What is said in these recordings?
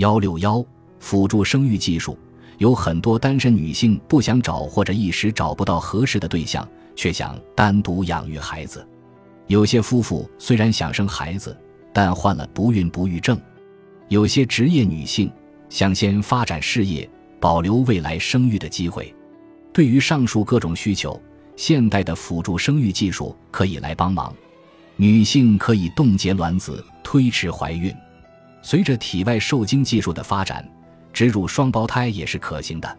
幺六幺辅助生育技术，有很多单身女性不想找或者一时找不到合适的对象，却想单独养育孩子。有些夫妇虽然想生孩子，但患了不孕不育症。有些职业女性想先发展事业，保留未来生育的机会。对于上述各种需求，现代的辅助生育技术可以来帮忙。女性可以冻结卵子，推迟怀孕。随着体外受精技术的发展，植入双胞胎也是可行的。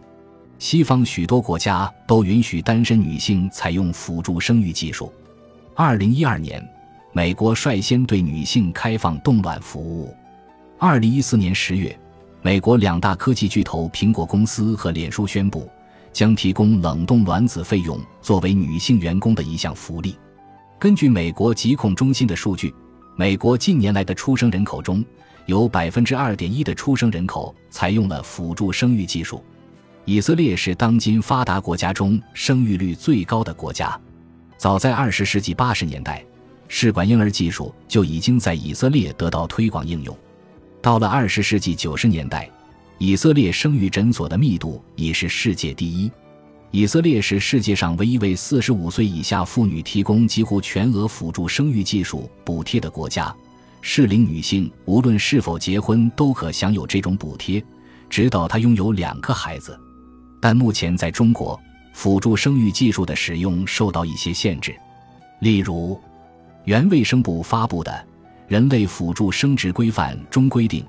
西方许多国家都允许单身女性采用辅助生育技术。二零一二年，美国率先对女性开放冻卵服务。二零一四年十月，美国两大科技巨头苹果公司和脸书宣布，将提供冷冻卵子费用作为女性员工的一项福利。根据美国疾控中心的数据，美国近年来的出生人口中，有百分之二点一的出生人口采用了辅助生育技术。以色列是当今发达国家中生育率最高的国家。早在二十世纪八十年代，试管婴儿技术就已经在以色列得到推广应用。到了二十世纪九十年代，以色列生育诊所的密度已是世界第一。以色列是世界上唯一为四十五岁以下妇女提供几乎全额辅助生育技术补贴的国家。适龄女性无论是否结婚都可享有这种补贴，直到她拥有两个孩子。但目前在中国，辅助生育技术的使用受到一些限制。例如，原卫生部发布的《人类辅助生殖规范》中规定，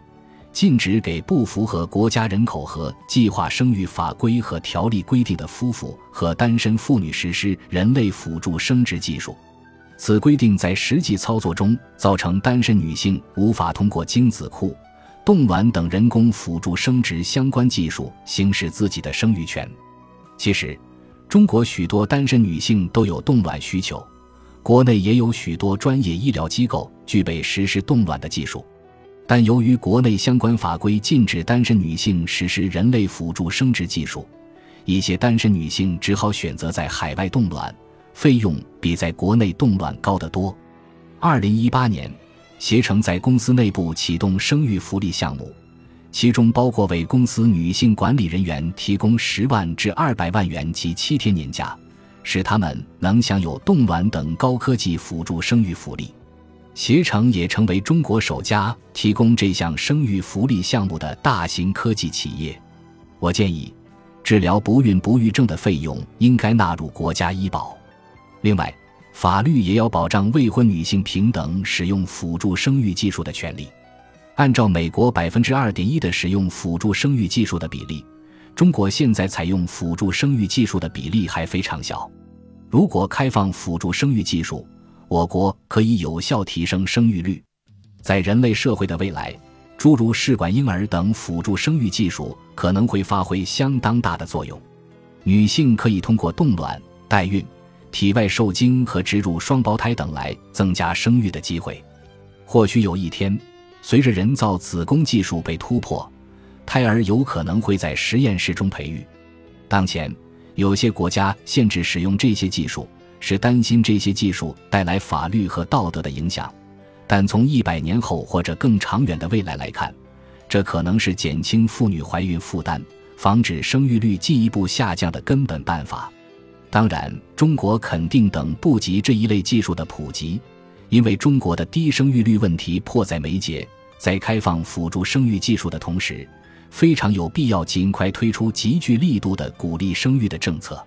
禁止给不符合国家人口和计划生育法规和条例规定的夫妇和单身妇女实施人类辅助生殖技术。此规定在实际操作中，造成单身女性无法通过精子库、冻卵等人工辅助生殖相关技术行使自己的生育权。其实，中国许多单身女性都有冻卵需求，国内也有许多专业医疗机构具备实施冻卵的技术，但由于国内相关法规禁止单身女性实施人类辅助生殖技术，一些单身女性只好选择在海外冻卵。费用比在国内冻卵高得多。二零一八年，携程在公司内部启动生育福利项目，其中包括为公司女性管理人员提供十万至二百万元及七天年假，使他们能享有冻卵等高科技辅助生育福利。携程也成为中国首家提供这项生育福利项目的大型科技企业。我建议，治疗不孕不育症的费用应该纳入国家医保。另外，法律也要保障未婚女性平等使用辅助生育技术的权利。按照美国百分之二点一的使用辅助生育技术的比例，中国现在采用辅助生育技术的比例还非常小。如果开放辅助生育技术，我国可以有效提升生育率。在人类社会的未来，诸如试管婴儿等辅助生育技术可能会发挥相当大的作用。女性可以通过冻卵、代孕。体外受精和植入双胞胎等来增加生育的机会。或许有一天，随着人造子宫技术被突破，胎儿有可能会在实验室中培育。当前，有些国家限制使用这些技术，是担心这些技术带来法律和道德的影响。但从一百年后或者更长远的未来来看，这可能是减轻妇女怀孕负担、防止生育率进一步下降的根本办法。当然，中国肯定等不及这一类技术的普及，因为中国的低生育率问题迫在眉睫。在开放辅助生育技术的同时，非常有必要尽快推出极具力度的鼓励生育的政策。